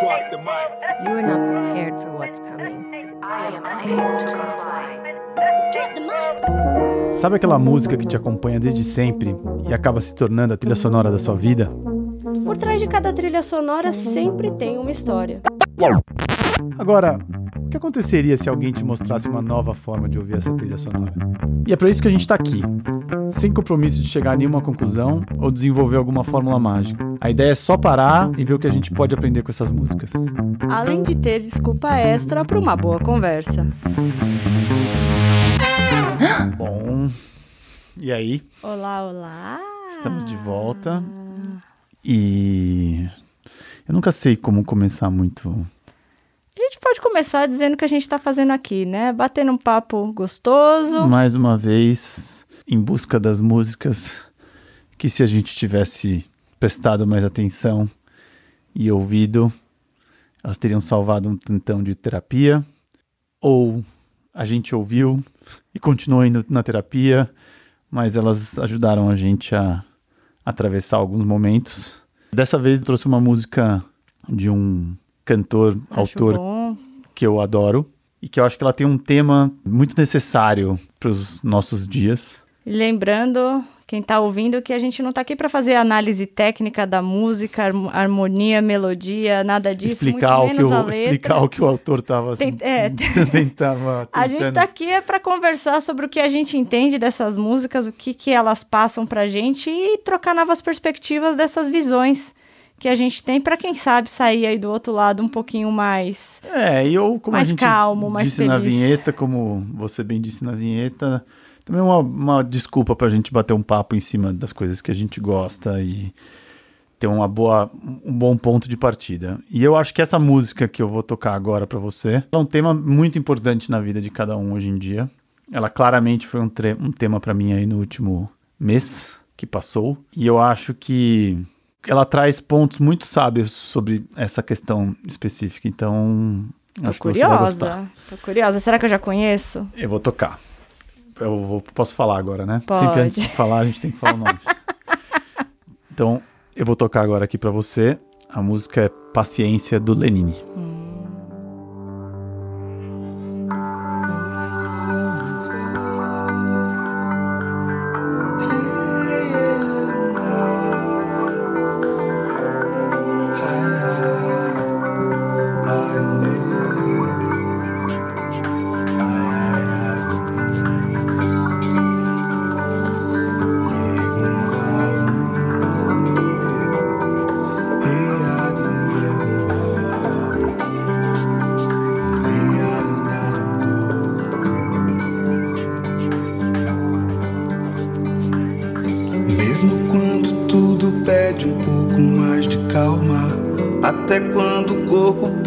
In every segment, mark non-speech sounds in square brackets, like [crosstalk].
Drop the mic. You are not prepared for what's coming. I am unable to comply. Sabe aquela música que te acompanha desde sempre e acaba se tornando a trilha sonora da sua vida? Por trás de cada trilha sonora sempre tem uma história. Agora, que aconteceria se alguém te mostrasse uma nova forma de ouvir essa trilha sonora? E é para isso que a gente tá aqui, sem compromisso de chegar a nenhuma conclusão ou desenvolver alguma fórmula mágica. A ideia é só parar e ver o que a gente pode aprender com essas músicas. Além de ter desculpa extra para uma boa conversa. Bom, e aí? Olá, olá. Estamos de volta. E eu nunca sei como começar muito. A gente pode começar dizendo o que a gente está fazendo aqui, né? Batendo um papo gostoso. Mais uma vez, em busca das músicas que se a gente tivesse prestado mais atenção e ouvido, elas teriam salvado um tantão de terapia. Ou a gente ouviu e continuou indo na terapia, mas elas ajudaram a gente a atravessar alguns momentos. Dessa vez eu trouxe uma música de um cantor, Acho autor bom. Que eu adoro e que eu acho que ela tem um tema muito necessário para os nossos dias. E lembrando, quem tá ouvindo, que a gente não tá aqui para fazer análise técnica da música, harmo- harmonia, melodia, nada disso. explicar, o que a o, explicar o que o autor estava assim, é, [laughs] tentava A gente tentando- tá aqui é para conversar sobre o que a gente entende dessas músicas, o que, que elas passam pra gente e trocar novas perspectivas dessas visões que a gente tem para quem sabe sair aí do outro lado um pouquinho mais. É, e eu, como Mais a gente calmo, mais disse na feliz. vinheta, como você bem disse na vinheta, também uma, uma desculpa pra gente bater um papo em cima das coisas que a gente gosta e ter uma boa, um bom ponto de partida. E eu acho que essa música que eu vou tocar agora pra você é um tema muito importante na vida de cada um hoje em dia. Ela claramente foi um, um tema pra mim aí no último mês que passou. E eu acho que ela traz pontos muito sábios sobre essa questão específica. Então, Tô acho que você vai gostar. curiosa. Tô curiosa. Será que eu já conheço? Eu vou tocar. Eu vou- posso falar agora, né? Pode. Sempre antes de falar, a gente tem que falar o nome. [laughs] então, eu vou tocar agora aqui pra você. A música é Paciência do Lenine. Mesmo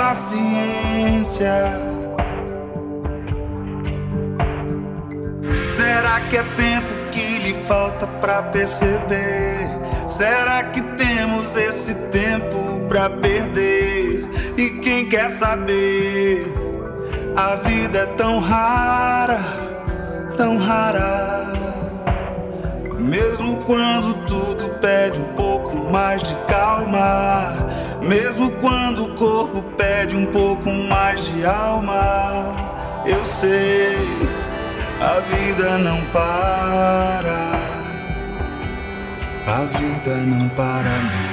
paciência. Será que é tempo que lhe falta pra perceber? Será que temos esse tempo pra perder? E quem quer saber? A vida é tão rara, tão rara. Mesmo quando tudo pede um pouco mais de calma, mesmo quando o corpo pede um pouco mais de alma, eu sei, a vida não para. A vida não para não.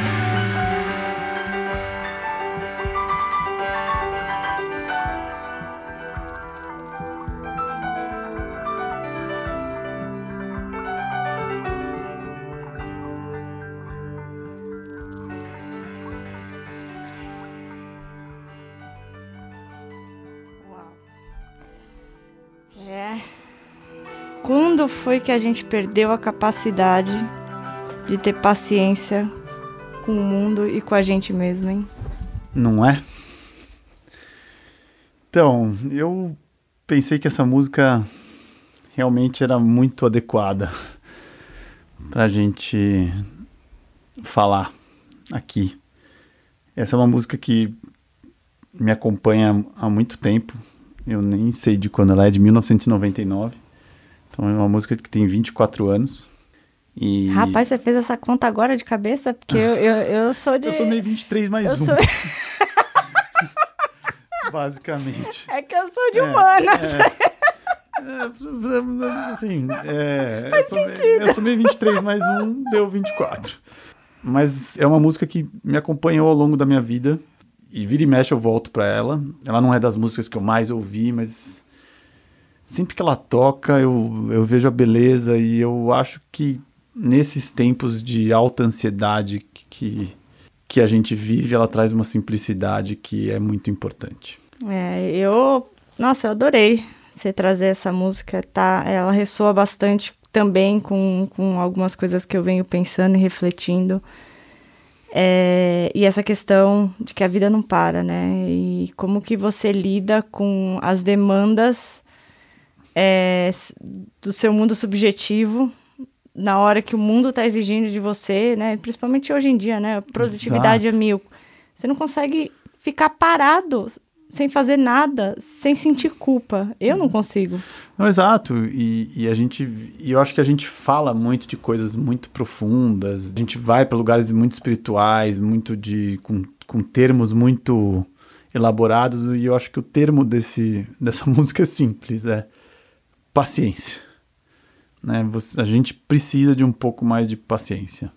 Quando foi que a gente perdeu a capacidade de ter paciência com o mundo e com a gente mesmo, hein? Não é? Então, eu pensei que essa música realmente era muito adequada pra gente falar aqui. Essa é uma música que me acompanha há muito tempo. Eu nem sei de quando ela é, de 1999. Então é uma música que tem 24 anos. E Rapaz, você fez essa conta agora de cabeça? Porque eu, eu, eu sou de. [laughs] eu sou meio 23 mais eu um, sou- [laughs] basicamente. É que eu sou de É, humanas. É, assim, é, eu, sou, eu sou meio 23 mais um, deu 24. Mas é uma música que me acompanhou ao longo da minha vida. E vira e mexe eu volto pra ela. Ela não é das músicas que eu mais ouvi, mas sempre que ela toca eu, eu vejo a beleza e eu acho que nesses tempos de alta ansiedade que, que a gente vive, ela traz uma simplicidade que é muito importante. É, eu. Nossa, eu adorei você trazer essa música, tá? Ela ressoa bastante também com, com algumas coisas que eu venho pensando e refletindo. É, e essa questão de que a vida não para, né? E como que você lida com as demandas é, do seu mundo subjetivo na hora que o mundo está exigindo de você, né? Principalmente hoje em dia, né? A produtividade é mil. Você não consegue ficar parado sem fazer nada, sem sentir culpa. Eu não consigo. Não, exato. E, e a gente. E eu acho que a gente fala muito de coisas muito profundas. A gente vai para lugares muito espirituais, muito de. com, com termos muito elaborados. E eu acho que o termo desse, dessa [laughs] música é simples, é paciência. Né? Você- a gente precisa de um pouco mais de paciência.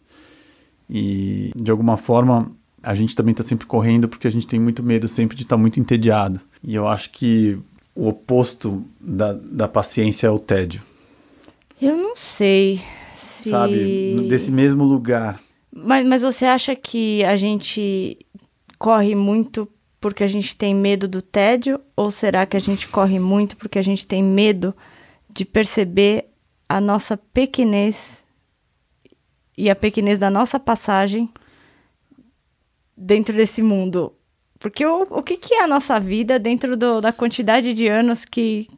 E de alguma forma a gente também está sempre correndo porque a gente tem muito medo sempre de estar muito entediado. E eu acho que o oposto da, da paciência é o tédio, Eu não sei se... sabe? Desse mesmo lugar. Mas, mas você acha que a gente corre muito porque a gente tem medo do tédio? Ou será que a gente corre muito porque a gente tem medo de perceber a nossa pequenez e a pequenez da nossa passagem dentro desse mundo? Porque o, o que, que é a nossa vida dentro do- da quantidade de anos que.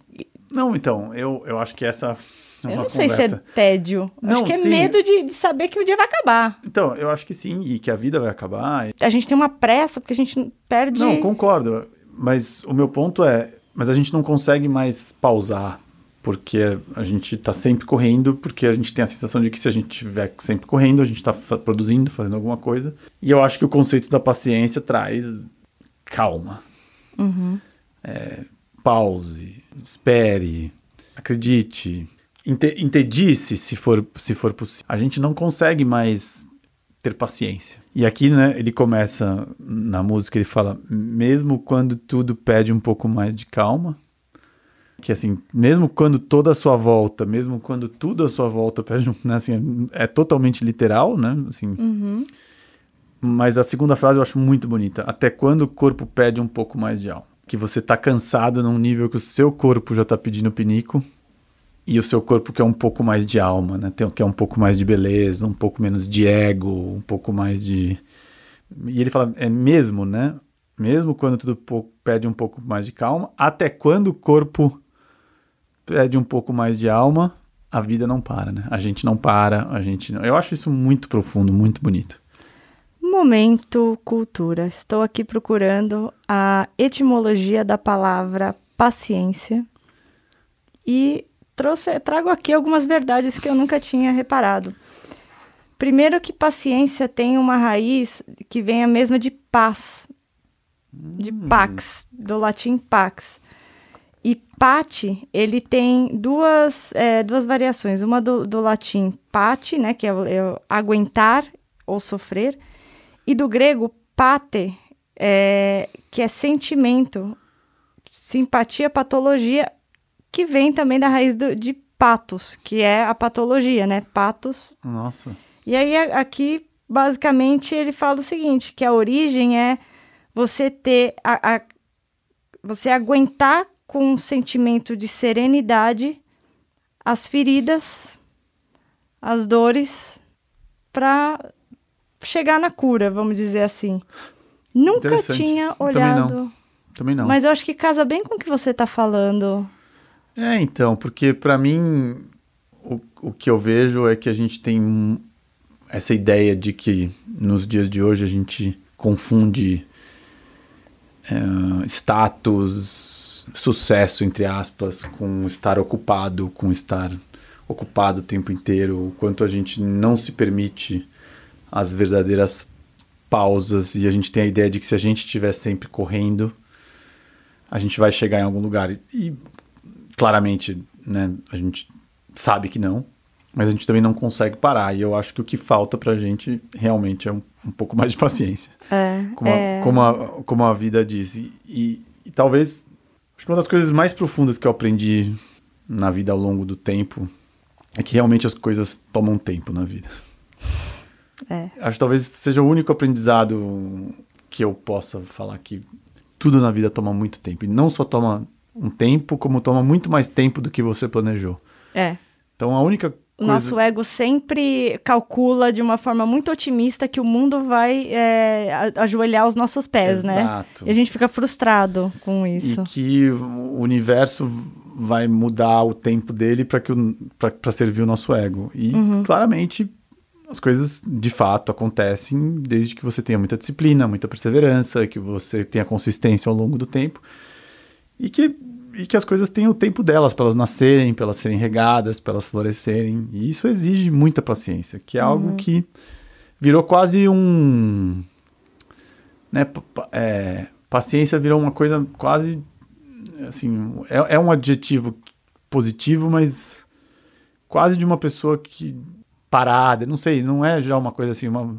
Não, então, eu, eu acho que essa é uma eu não sei se conversa. é tédio. Não, acho que é sim. medo de, de saber que o dia vai acabar. Então, eu acho que sim, e que a vida vai acabar. A gente tem uma pressa porque a gente perde. Não, concordo. Mas o meu ponto é, mas a gente não consegue mais pausar, porque a gente está sempre correndo, porque a gente tem a sensação de que se a gente estiver sempre correndo, a gente está produzindo, fazendo alguma coisa. E eu acho que o conceito da paciência traz calma. É, pause, espere, acredite, ente- entedie-se se for, se for possível. A gente não consegue mais ter paciência. E aqui, né, ele começa na música, ele fala, mesmo quando tudo pede um pouco mais de calma, que assim, mesmo quando toda a sua volta, mesmo quando tudo à sua volta [laughs] pede, um- né, assim, é totalmente literal, né, assim. Mas a segunda frase eu acho muito bonita. Até quando o corpo pede um pouco mais de alma. Que você tá cansado num nível que o seu corpo já tá pedindo pinico e o seu corpo quer um pouco mais de alma, né? Tem, quer um pouco mais de beleza, um pouco menos de ego, um pouco mais de. E ele fala, é mesmo, né? Mesmo quando tudo pede um pouco mais de calma, até quando o corpo pede um pouco mais de alma, a vida não para, né? A gente não para, a gente não... Eu acho isso muito profundo, muito bonito. Momento cultura. Estou aqui procurando a etimologia da palavra paciência e trouxe, trago aqui algumas verdades que eu nunca tinha reparado. Primeiro que paciência tem uma raiz que vem a mesma de paz, de pax, do latim pax. E pati, ele tem duas, é, duas variações. Uma do, do latim pati, né, que é, é aguentar ou sofrer, e do grego pate, é, que é sentimento, simpatia, patologia, que vem também da raiz do- de patos, que é a patologia, né? Patos. Nossa. E aí aqui, basicamente, ele fala o seguinte, que a origem é você ter a, a- você aguentar com um sentimento de serenidade as feridas, as dores, para chegar na cura, vamos dizer assim. Nunca tinha Eu também não. olhado. Também não. Mas eu acho que casa bem com o que você tá falando. É, então, porque pra mim o, o que eu vejo é que a gente tem essa ideia de que nos dias de hoje a gente confunde é, status, sucesso, entre aspas, com estar ocupado, com estar ocupado o tempo inteiro, o quanto a gente não se permite as verdadeiras pausas e a gente tem a ideia de que se a gente estiver sempre correndo, a gente vai chegar em algum lugar. E, claramente, né, a gente sabe que não, mas a gente também não consegue parar. E eu acho que o que falta pra gente realmente é um, um pouco mais de paciência. É, Como, a, é. como, a, como a vida diz. E, e, e talvez, acho que uma das coisas mais profundas que eu aprendi na vida ao longo do tempo é que realmente as coisas tomam tempo na vida. É. Acho que talvez seja o único aprendizado que eu possa falar que tudo na vida toma muito tempo. E não só toma um tempo, como toma muito mais tempo do que você planejou. É. Então a única O coisa... nosso ego sempre calcula de uma forma muito otimista que o mundo vai é, ajoelhar aos nossos pés, né? Exato. E a gente fica frustrado com isso. E que o universo vai mudar o tempo dele para servir o nosso ego. E Uhum. claramente as coisas de fato acontecem desde que você tenha muita disciplina, muita perseverança, que você tenha consistência ao longo do tempo e que, e que as coisas tenham o tempo delas para elas nascerem, para elas serem regadas, para elas florescerem. E isso exige muita paciência, que é Uhum. algo que virou quase um. Né, é, paciência virou uma coisa quase. Assim, é, é um adjetivo positivo, mas quase de uma pessoa que. parada, não sei, não é já uma coisa assim, uma.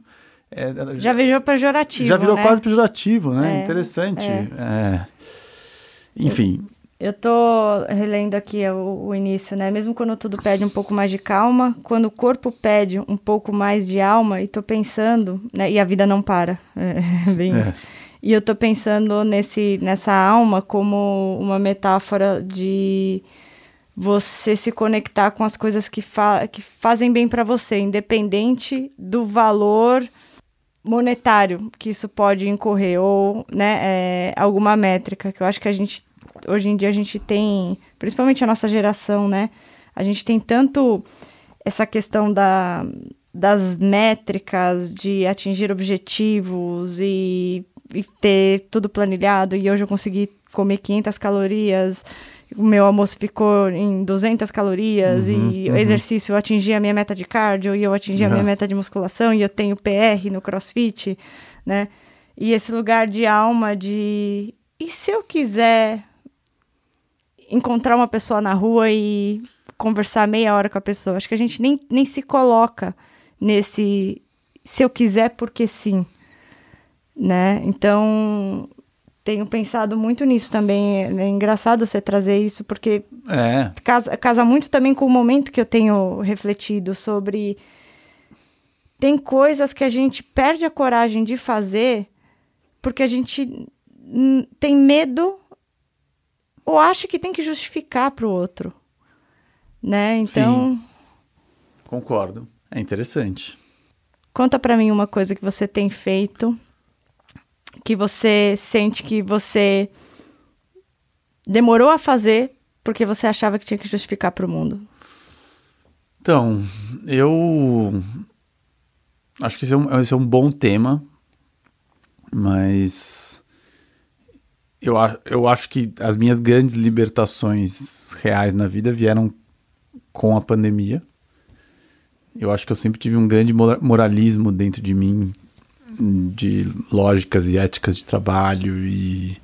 é- Já virou pejorativo, já virou né? quase pejorativo, né? É, Interessante. é. É. Enfim, Eu tô relendo aqui o, o início, né? Mesmo quando tudo pede um pouco mais de calma, quando o corpo pede um pouco mais de alma, e tô pensando, né? E a vida não para, é [laughs] bem É. isso. E eu tô pensando nesse, nessa alma como uma metáfora de você se conectar com as coisas que, fa que fazem bem para você, independente do valor monetário que isso pode incorrer ou né, é, alguma métrica que eu acho que a gente hoje em dia a gente tem principalmente a nossa geração né a gente tem tanto essa questão da, das métricas de atingir objetivos e, e ter tudo planilhado e hoje eu consegui comer 500 calorias o meu almoço ficou em 200 calorias Uhum, e uhum. o exercício eu atingi a minha meta de cardio e eu atingi a minha Uhum. meta de musculação e eu tenho PR no crossfit, né? E esse lugar de alma de e se eu quiser encontrar uma pessoa na rua e conversar meia hora com a pessoa? Acho que a gente nem, nem se coloca nesse se eu quiser porque sim, né? Então, tenho pensado muito nisso também. É engraçado você trazer isso porque é. casa, casa muito também com o momento que eu tenho refletido sobre. Tem coisas que a gente perde a coragem de fazer porque a gente tem medo ou acha que tem que justificar para o outro. Né? Então, Concordo. É interessante. conta para mim uma coisa que você tem feito que você sente que você demorou a fazer porque você achava que tinha que justificar para o mundo. Então, eu acho que esse é um, esse é um bom tema, mas eu, eu acho que as minhas grandes libertações reais na vida vieram com a pandemia. Eu acho que eu sempre tive um grande mora- moralismo dentro de mim, de lógicas e éticas de trabalho e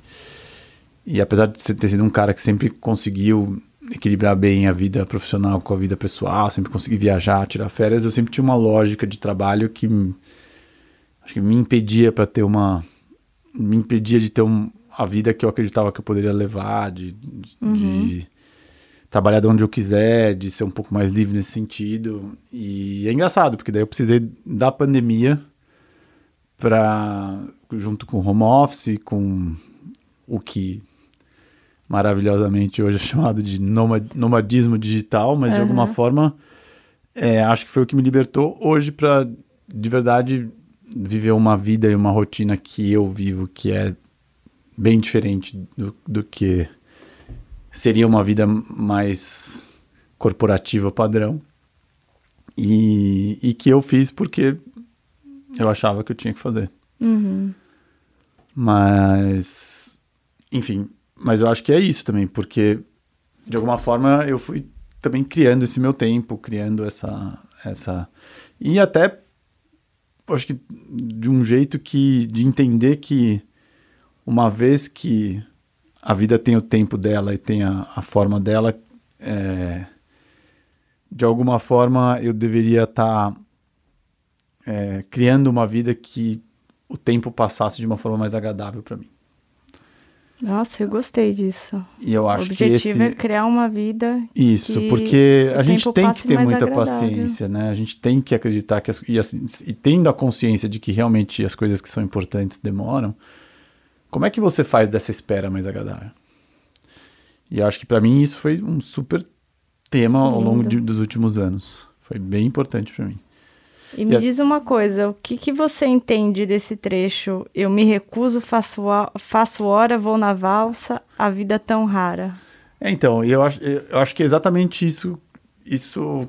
e apesar de ser- ter sido um cara que sempre conseguiu equilibrar bem a vida profissional com a vida pessoal, sempre consegui viajar, tirar férias, eu sempre tinha uma lógica de trabalho que me- acho que me impedia para ter uma me impedia de ter um, a vida que eu acreditava que eu poderia levar, de, de, de trabalhar de onde eu quiser, de ser um pouco mais livre nesse sentido. E é engraçado, porque daí eu precisei da pandemia para junto com home office, com o que maravilhosamente hoje é chamado de noma- nomadismo digital, mas de alguma forma é, acho que foi o que me libertou hoje para de verdade viver uma vida e uma rotina que eu vivo que é bem diferente do, do que seria uma vida mais corporativa padrão. E, e que eu fiz porque eu achava que eu tinha que fazer. Uhum. Mas, enfim, mas eu acho que é isso também, porque de alguma forma eu fui também criando esse meu tempo, criando essa essa e até acho que de um jeito que de entender que uma vez que a vida tem o tempo dela e tem a, a forma dela, é, de alguma forma eu deveria estar criando uma vida que o tempo passasse de uma forma mais agradável para mim. Nossa, eu gostei disso. E eu o acho que objetivo esse é criar uma vida. isso, que porque o a gente tem que ter muita agradável. paciência, né? A gente tem que acreditar que as, e, assim, e tendo a consciência de que realmente as coisas que são importantes demoram, como é que você faz dessa espera mais agradável? E eu acho que para mim isso foi um super tema Que ao longo de- dos últimos anos. Foi bem importante para mim. E me E a- diz uma coisa, o que, que você entende desse trecho? Eu me recuso, faço, a- faço hora, vou na valsa, a vida tão rara. É, então, eu acho, eu acho que é exatamente isso, isso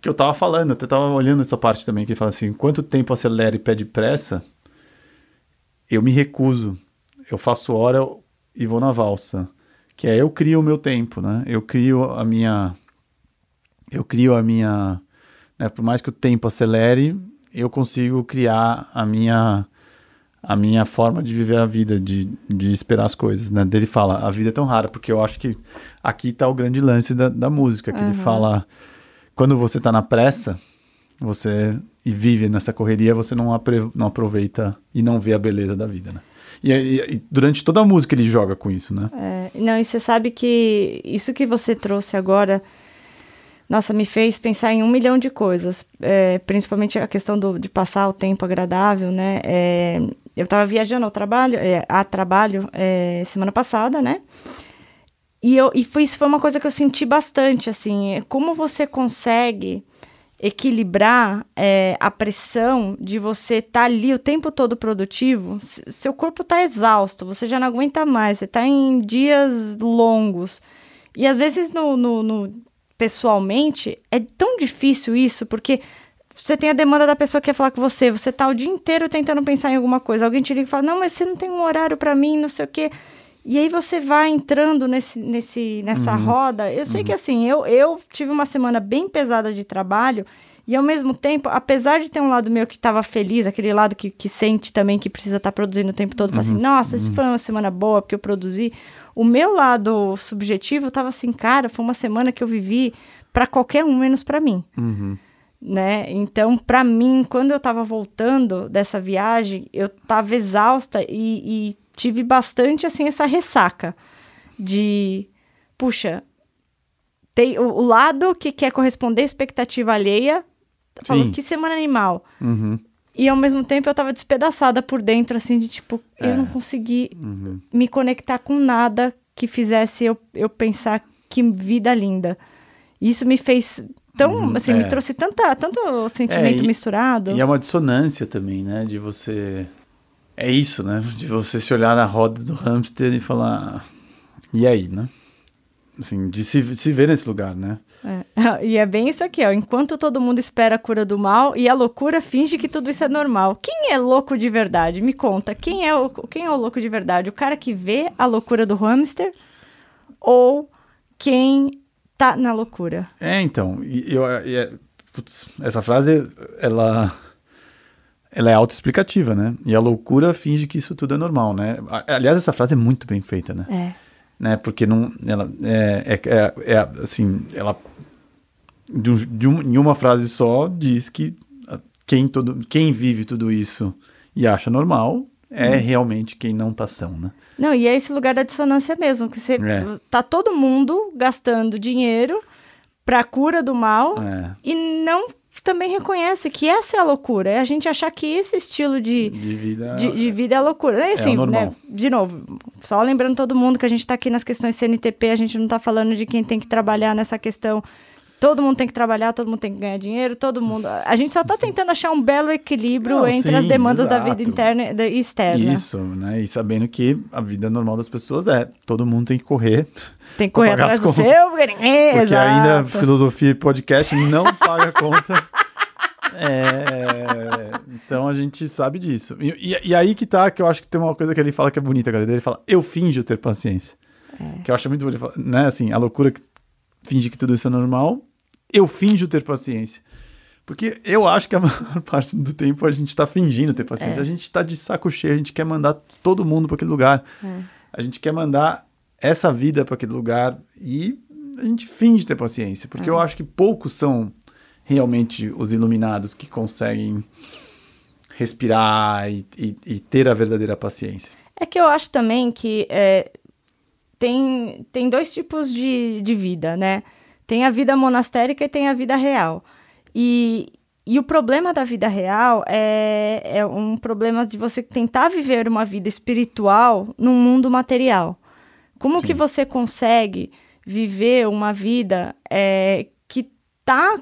que eu tava falando, eu até tava olhando essa parte também, que ele fala assim, quanto tempo acelera e pede pressa, eu me recuso, eu faço hora e vou na valsa, que é eu crio o meu tempo, né? Eu crio a minha, eu crio a minha, né? Por mais que o tempo acelere, eu consigo criar a minha a minha forma de viver a vida, de, de esperar as coisas, né? Dele fala, a vida é tão rara, porque eu acho que aqui tá o grande lance da, da música, que ele Aham. fala, quando você tá na pressa, você e vive nessa correria, você não, apre- não aproveita e não vê a beleza da vida, né? E, e- e durante toda a música ele joga com isso, né? É, não, e você sabe que isso que você trouxe agora, nossa, me fez pensar em um milhão de coisas, é, principalmente a questão do, de passar o tempo agradável, né? É, eu estava viajando ao trabalho, é, a trabalho é, semana passada, né? E, eu, e foi, isso foi uma coisa que eu senti bastante, assim, como você consegue equilibrar é, a pressão de você estar ali o tempo todo produtivo, seu corpo está exausto, você já não aguenta mais, você está em dias longos. E às vezes no, no- no- pessoalmente é tão difícil isso, porque você tem a demanda da pessoa que quer falar com você, você tá o dia inteiro tentando pensar em alguma coisa, alguém te liga e fala, não, mas você não tem um horário para mim, não sei o quê. E aí você vai entrando nesse, nesse, nessa roda. Eu sei que assim, eu, eu tive uma semana bem pesada de trabalho e ao mesmo tempo, apesar de ter um lado meu que estava feliz, aquele lado que, que sente também que precisa estar produzindo o tempo todo, fala assim, nossa, isso foi uma semana boa porque eu produzi. O meu lado subjetivo tava assim, cara, foi uma semana que eu vivi para qualquer um menos para mim né? Então, para mim, quando eu tava voltando dessa viagem, eu tava exausta e, e tive bastante assim essa ressaca de, puxa, tem o, o lado que quer corresponder à expectativa alheia, Sim. que semana animal. Uhum. E ao mesmo tempo eu tava despedaçada por dentro, assim, de tipo, É. eu não consegui Uhum. me conectar com nada que fizesse eu, eu pensar que vida linda. Isso me fez tão, assim, é. me trouxe tanta, tanto sentimento e- misturado. E é uma dissonância também, né? De você. É isso, né? [laughs] De você se olhar na roda do hamster e falar. E aí, né? Assim, de se, se ver nesse lugar, né? É. [laughs] E é bem isso aqui, ó. Enquanto todo mundo espera a cura do mal e a loucura finge que tudo isso é normal. Quem é louco de verdade? Me conta. Quem é o, quem é o louco de verdade? O cara que vê a loucura do hamster ou quem tá na loucura? É, então. E, eu, e é- putz, essa frase, ela. Ela é autoexplicativa, né? E a loucura finge que isso tudo é normal, né? Aliás, essa frase é muito bem feita, né? É. né? Porque não, ela é, é, é, é, assim, ela de, um- de um- em uma frase só diz que quem todo, quem vive tudo isso e acha normal é realmente quem não tá são, né? Não, e é esse lugar da dissonância mesmo, que você É. tá todo mundo gastando dinheiro pra cura do mal É. e não também reconhece que essa é a loucura. É a gente achar que esse estilo de, De vida. de, de vida é loucura. É, assim, o normal. né, de novo, só lembrando todo mundo que a gente está aqui nas questões CNTP, a gente não está falando de quem tem que trabalhar nessa questão. Todo mundo tem que trabalhar, todo mundo tem que ganhar dinheiro, todo mundo. A gente só está tentando achar um belo equilíbrio Não, entre sim, as demandas da vida exato. interna e da- externa. Isso, né? E sabendo que a vida normal das pessoas é todo mundo tem que correr. [laughs] Tem que correr atrás do seu, porque ninguém. Porque exato. ainda filosofia e podcast não [laughs] paga conta. É, então a gente sabe disso. E, e- e aí que tá, que eu acho que tem uma coisa que ele fala que é bonita, galera. Ele fala, eu finjo ter paciência. Que eu acho muito bonito. Né, assim, a loucura que finge que tudo isso é normal, eu finjo ter paciência. Porque eu acho que a [laughs] maior parte do tempo a gente tá fingindo ter paciência. A gente tá de saco cheio, a gente quer mandar todo mundo para aquele lugar. A gente quer mandar essa vida para aquele lugar e a gente finge ter paciência. Porque eu acho que poucos são realmente os iluminados que conseguem respirar e, e- e ter a verdadeira paciência. É que eu acho também que é, tem, tem dois tipos de, de vida, né? Tem a vida monastérica e tem a vida real. E, e o problema da vida real é, é um problema de você tentar viver uma vida espiritual num mundo material. Como que você consegue viver uma vida é, que tá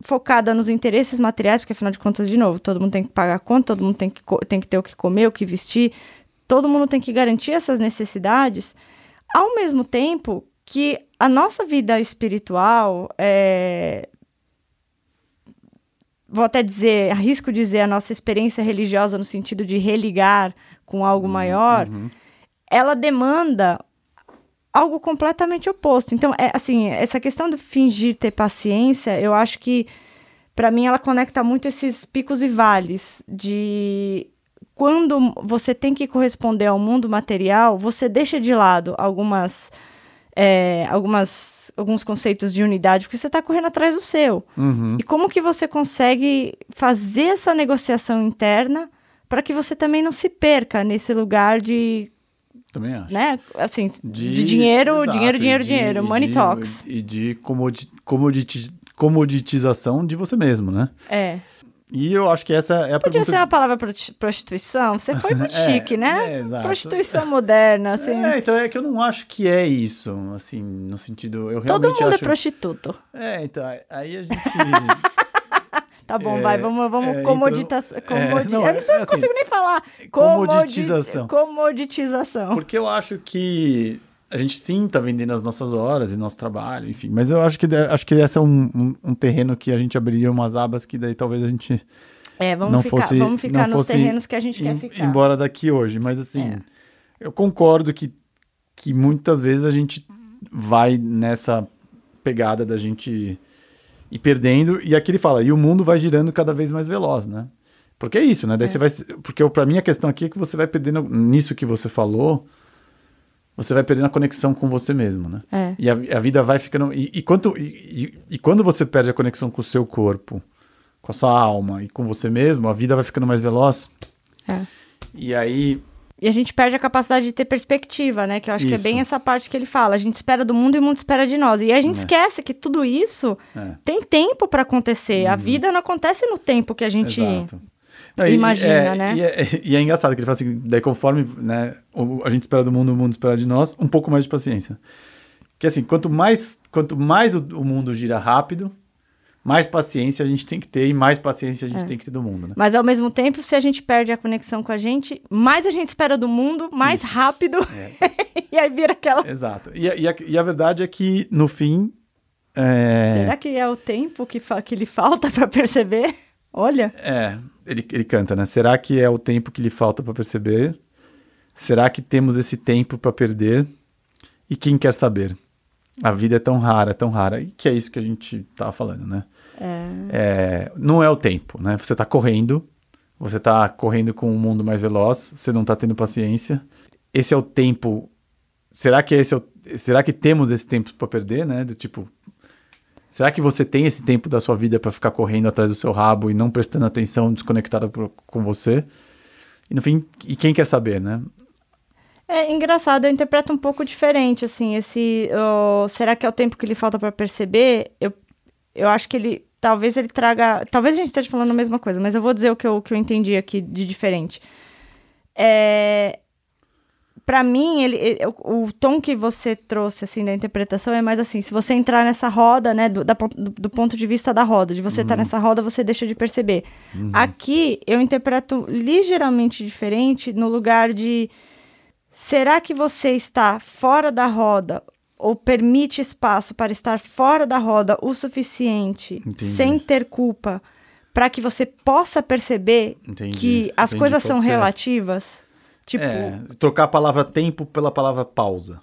focada nos interesses materiais, porque afinal de contas, de novo, todo mundo tem que pagar conta, todo mundo tem que, tem que ter o que comer, o que vestir, todo mundo tem que garantir essas necessidades, ao mesmo tempo que a nossa vida espiritual, é, vou até dizer, arrisco dizer, a nossa experiência religiosa no sentido de religar com algo maior, ela demanda algo completamente oposto. Então, é assim, essa questão de fingir ter paciência, eu acho que para mim ela conecta muito esses picos e vales de quando você tem que corresponder ao mundo material, você deixa de lado algumas é, algumas alguns conceitos de unidade porque você está correndo atrás do seu. Uhum. E como que você consegue fazer essa negociação interna para que você também não se perca nesse lugar de, Também acho. né, assim, de, dinheiro, exato, dinheiro, dinheiro, de- dinheiro, money de- talks. E de comodi, comoditi, comoditização de você mesmo, né? É. E eu acho que essa é a Podia pergunta... ser a palavra prosti- prostituição? Você foi [laughs] muito É, chique, né? é, exato. prostituição moderna, assim. É, então é que eu não acho que é isso, assim, no sentido... Eu Todo mundo é acho... prostituto. É, então, aí a gente... [laughs] Tá bom, É, vai, vamos, vamos é, comodita... então, comodi... é, não, eu não, sei, é assim, consigo nem falar. Comodi- comoditização. Comoditização. Porque eu acho que a gente sim tá vendendo as nossas horas e nosso trabalho, enfim. Mas eu acho que, acho que esse é um, um, um terreno que a gente abriria umas abas que daí talvez a gente É, vamos não ficar, fosse... vamos ficar não nos fosse terrenos que a gente quer ir- ficar. É. embora daqui hoje. Mas assim, eu concordo que, que muitas vezes a gente vai nessa pegada da gente ir perdendo. E aqui ele fala, e o mundo vai girando cada vez mais veloz, né? Porque é isso, né? Daí você vai. Porque para mim a questão aqui é que você vai perdendo nisso que você falou, você vai perdendo a conexão com você mesmo, né? É. E a, a vida vai ficando. E, e, quanto, e, e- quando você perde a conexão com o seu corpo, com a sua alma e com você mesmo, a vida vai ficando mais veloz. É. E aí. E a gente perde a capacidade de ter perspectiva, né? Que eu acho que é Isso. bem essa parte que ele fala. A gente espera do mundo e o mundo espera de nós. E a gente É. esquece que tudo isso É. tem tempo para acontecer. A vida não acontece no tempo que a gente. Exato. Imagina, é, né? E é, [laughs] e é engraçado que ele fala assim, daí conforme né, a gente espera do mundo, o mundo espera de nós, um pouco mais de paciência. Que assim, quanto mais, quanto mais o, o mundo gira rápido, mais paciência a gente tem que ter e mais paciência a gente É. tem que ter do mundo, né? Mas ao mesmo tempo, se a gente perde a conexão com a gente, mais a gente espera do mundo, mais rápido. [laughs] e aí vira aquela. Exato. E, a- e a, e a verdade é que, no fim, é, Será que é o tempo que, fa- que lhe falta para perceber? Olha. É, ele, ele canta, né? Será que é o tempo que lhe falta para perceber? Será que temos esse tempo para perder? E quem quer saber? A vida é tão rara, tão rara. E que é isso que a gente tava falando, né? É, não é o tempo, né? Você tá correndo, você tá correndo com um mundo mais veloz, você não tá tendo paciência. Esse é o tempo. Será que esse é o, será que temos esse tempo para perder, né? Do tipo, Será que você tem esse tempo da sua vida para ficar correndo atrás do seu rabo e não prestando atenção, desconectado com você? E no fim, e quem quer saber, né? É engraçado, eu interpreto um pouco diferente, assim, esse... ó, será que é o tempo que lhe falta para perceber? Eu, eu acho que ele talvez ele traga. Talvez a gente esteja falando a mesma coisa, mas eu vou dizer o que eu, o que eu entendi aqui de diferente. É, para mim, ele, ele- o, o tom que você trouxe, assim, da interpretação é mais assim, se você entrar nessa roda, né, do, da do, do ponto de vista da roda, de você estar nessa roda, você deixa de perceber. Aqui, eu interpreto ligeiramente diferente no lugar de, será que você está fora da roda ou permite espaço para estar fora da roda o suficiente, Entendi. sem ter culpa, para que você possa perceber Entendi. que as Entendi, coisas são ser. relativas? Tipo, É, trocar a palavra tempo pela palavra pausa.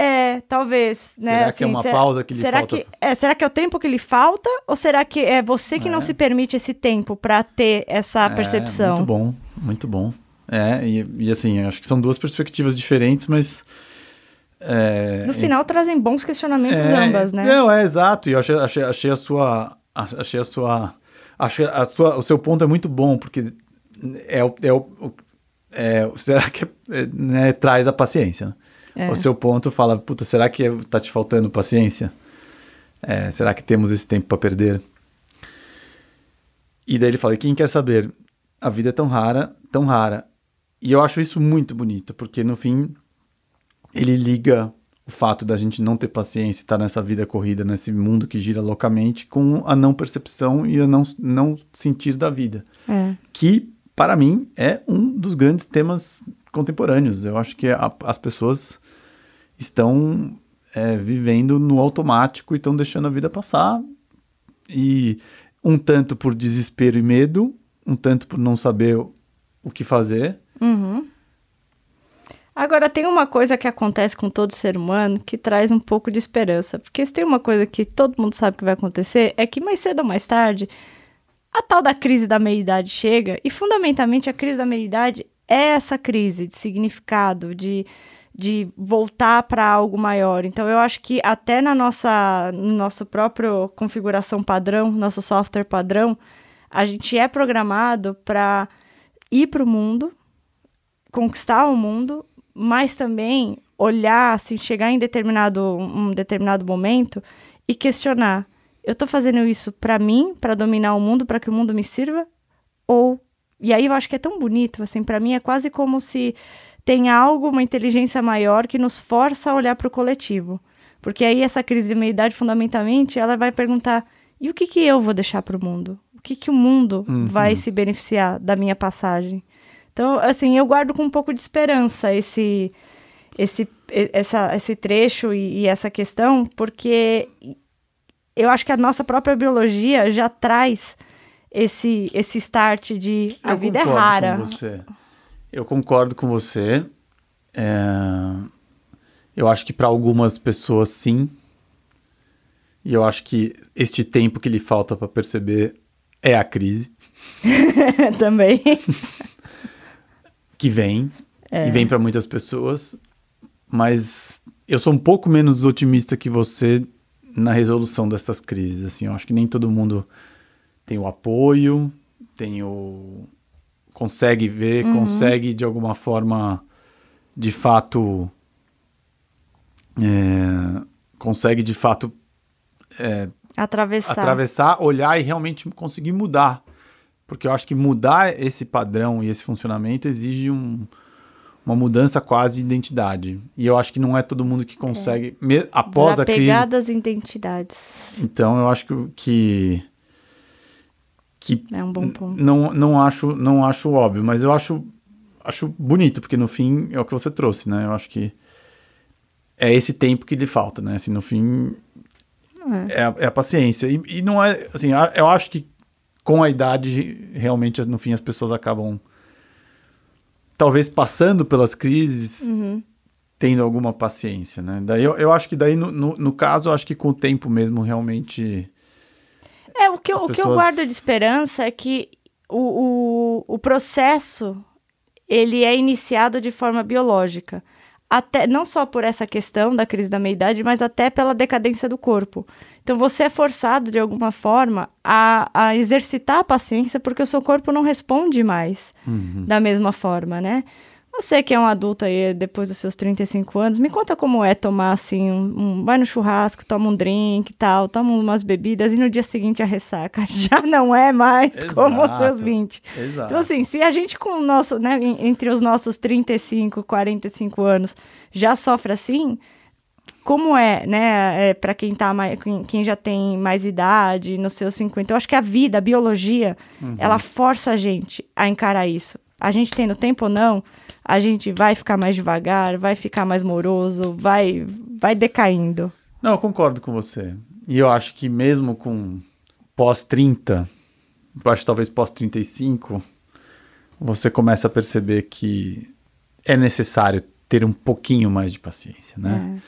É, talvez, né? Será que é uma pausa que lhe será falta? Que, é, será que é o tempo que lhe falta? Ou será que é você que não É. se permite esse tempo para ter essa É, percepção? muito bom, muito bom. É, e, e assim, acho que são duas perspectivas diferentes, mas. é, No final trazem bons questionamentos é, ambas, né? Não, é exato. E eu achei, achei, achei a sua. Achei a sua. Achei a sua. O seu ponto é muito bom, porque é o. É o- é, será que é, né, traz a paciência? né? É. O seu ponto fala, puta, será que tá te faltando paciência? É, será que temos esse tempo para perder? E daí ele fala, quem quer saber? A vida é tão rara, tão rara. E eu acho isso muito bonito, porque no fim ele liga o fato da gente não ter paciência, estar nessa vida corrida, nesse mundo que gira loucamente, com a não percepção e a não, não sentir da vida. É. Que, para mim, é um dos grandes temas contemporâneos. Eu acho que a- as pessoas estão é, vivendo no automático e estão deixando a vida passar. E um tanto por desespero e medo, um tanto por não saber o, que fazer. Uhum. Agora, tem uma coisa que acontece com todo ser humano que traz um pouco de esperança. Porque se tem uma coisa que todo mundo sabe que vai acontecer, é que mais cedo ou mais tarde, a tal da crise da meia-idade chega. E, fundamentalmente, a crise da meia-idade é essa crise de significado, de, de voltar para algo maior. Então, eu acho que até na nossa, no nosso próprio configuração padrão, nosso software padrão, a gente é programado para ir para o mundo, conquistar o mundo, mas também olhar, assim, chegar em determinado, um determinado momento e questionar: eu tô fazendo isso para mim, para dominar o mundo, para que o mundo me sirva? Ou e aí eu acho que é tão bonito, assim, para mim é quase como se tem algo, uma inteligência maior que nos força a olhar para o coletivo. Porque aí essa crise de meia-idade, fundamentalmente, ela vai perguntar: e o que que eu vou deixar para o mundo? O que que o mundo vai se beneficiar da minha passagem? Então, assim, eu guardo com um pouco de esperança esse, esse, essa, esse trecho e, e essa questão, porque eu acho que a nossa própria biologia já traz esse, esse start de a Eu vida é concordo rara. Com você. Eu concordo com você. É, Eu acho que para algumas pessoas, sim. E eu acho que este tempo que lhe falta para perceber é a crise [laughs] Também. que vem. É. E vem para muitas pessoas. Mas eu sou um pouco menos otimista que você na resolução dessas crises. Assim, eu acho que nem todo mundo tem o apoio, tem o consegue ver, Uhum. consegue de alguma forma, de fato, é, consegue de fato é, Atravessar. atravessar, olhar e realmente conseguir mudar. Porque eu acho que mudar esse padrão e esse funcionamento exige um- uma mudança quase de identidade. E eu acho que não é todo mundo que consegue, me- após a crise. Desapegadas identidades. Então eu acho que, que, que É um bom ponto. não, não, acho, não acho óbvio, mas eu acho, acho bonito, porque no fim é o que você trouxe, né? Eu acho que é esse tempo que lhe falta, né? Assim, no fim é, a, é a paciência. E, e não é, assim, eu acho que com a idade, realmente, no fim, as pessoas acabam talvez passando pelas crises, Uhum. tendo alguma paciência, né? Daí eu, eu acho que daí, no, no, no caso, eu acho que com o tempo mesmo, realmente... É, o que, eu- As o que eu pessoas- guardo de esperança é que o, o, o processo ele é iniciado de forma biológica. Até, não só por essa questão da crise da meia-idade, mas até pela decadência do corpo. Então você é forçado, de alguma forma, a, a exercitar a paciência porque o seu corpo não responde mais da mesma forma, né? Você que é um adulto aí depois dos seus 35 anos, me conta como é tomar assim, um, um- vai no churrasco, toma um drink e tal, toma umas bebidas e no dia seguinte a ressaca [laughs] já não é mais como os seus Exato. 20. Exato. Então, assim, se a gente com o nosso, né, entre os nossos 35, 45 anos já sofre assim, como é, né, é, para quem tá mais, quem, quem já tem mais idade, nos seus 50, eu acho que a vida, a biologia, ela força a gente a encarar isso. A gente tendo tempo ou não, a gente vai ficar mais devagar, vai ficar mais moroso, vai, vai decaindo. Não, eu concordo com você. E eu acho que mesmo com pós-30, eu acho que talvez pós-35, você começa a perceber que é necessário ter um pouquinho mais de paciência, né?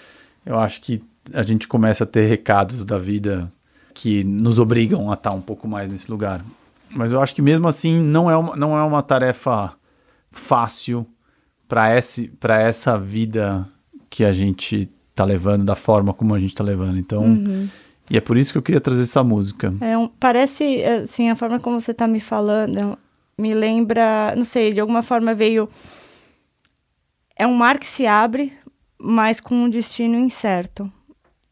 Eu acho que a gente começa a ter recados da vida que nos obrigam a estar um pouco mais nesse lugar. Mas eu acho que mesmo assim não é uma, não é uma tarefa fácil para esse para essa vida que a gente tá levando da forma como a gente tá levando. Então, e é por isso que eu queria trazer essa música. É um- parece, assim, a forma como você tá me falando me lembra, não sei, de alguma forma veio. É um mar que se abre, mas com um destino incerto.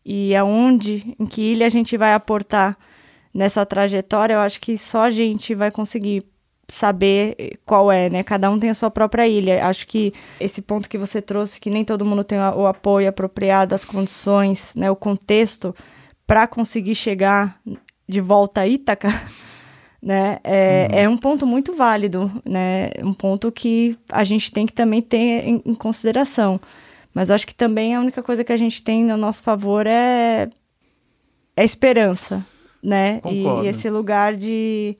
E aonde, em que ilha a gente vai aportar nessa trajetória, eu acho que só a gente vai conseguir saber qual é, né? Cada um tem a sua própria ilha. Acho que esse ponto que você trouxe, que nem todo mundo tem o apoio apropriado, as condições, né? O contexto para conseguir chegar de volta a Ítaca, [laughs] né? É, é um ponto muito válido, né? Um ponto que a gente tem que também ter em, em consideração. Mas eu acho que também a única coisa que a gente tem no nosso favor é, é esperança, né? E, Concordo. e esse lugar de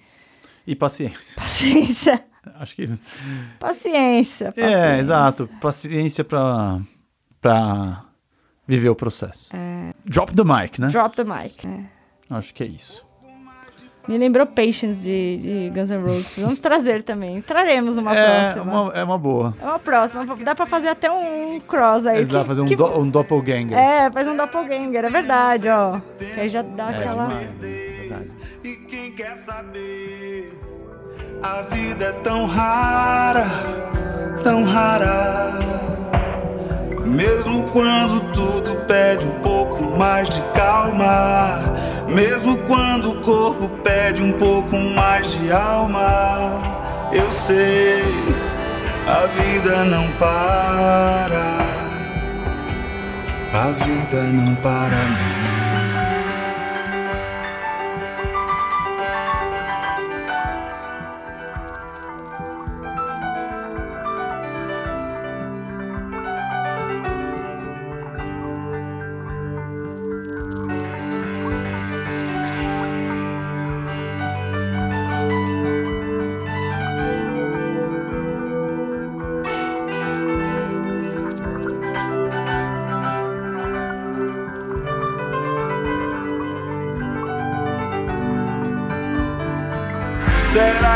E paciência. paciência. [laughs] Acho que Paciência. paciência. é, exato, paciência para para viver o processo. Drop the mic, né? Drop the mic. É. Acho que é isso. Me lembrou Patience de, de Guns N' Roses. Vamos trazer também. Traremos numa É próxima. uma, é uma boa. É uma próxima. Dá pra fazer até um cross aí. Exato, que- fazer um, que- do, um doppelganger. É, faz um doppelganger, é verdade, ó. Que aí já dá É aquela. demais, né? Verdade. E quem quer saber? A vida é tão rara, tão rara. Mesmo quando tudo pede um pouco mais de calma. Mesmo quando o corpo pede um pouco mais de alma. Eu sei, a vida não para. A vida não para, não.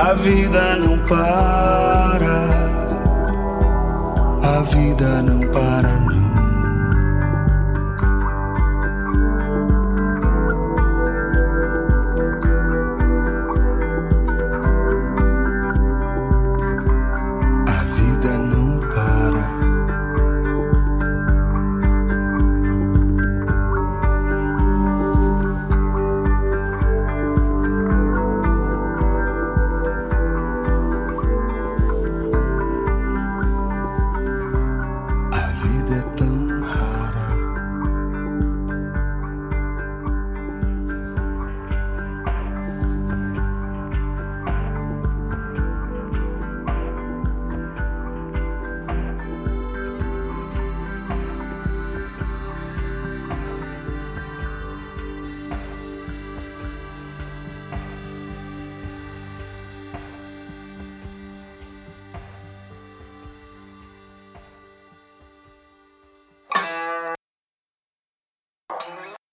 a vida não para, a vida não para não.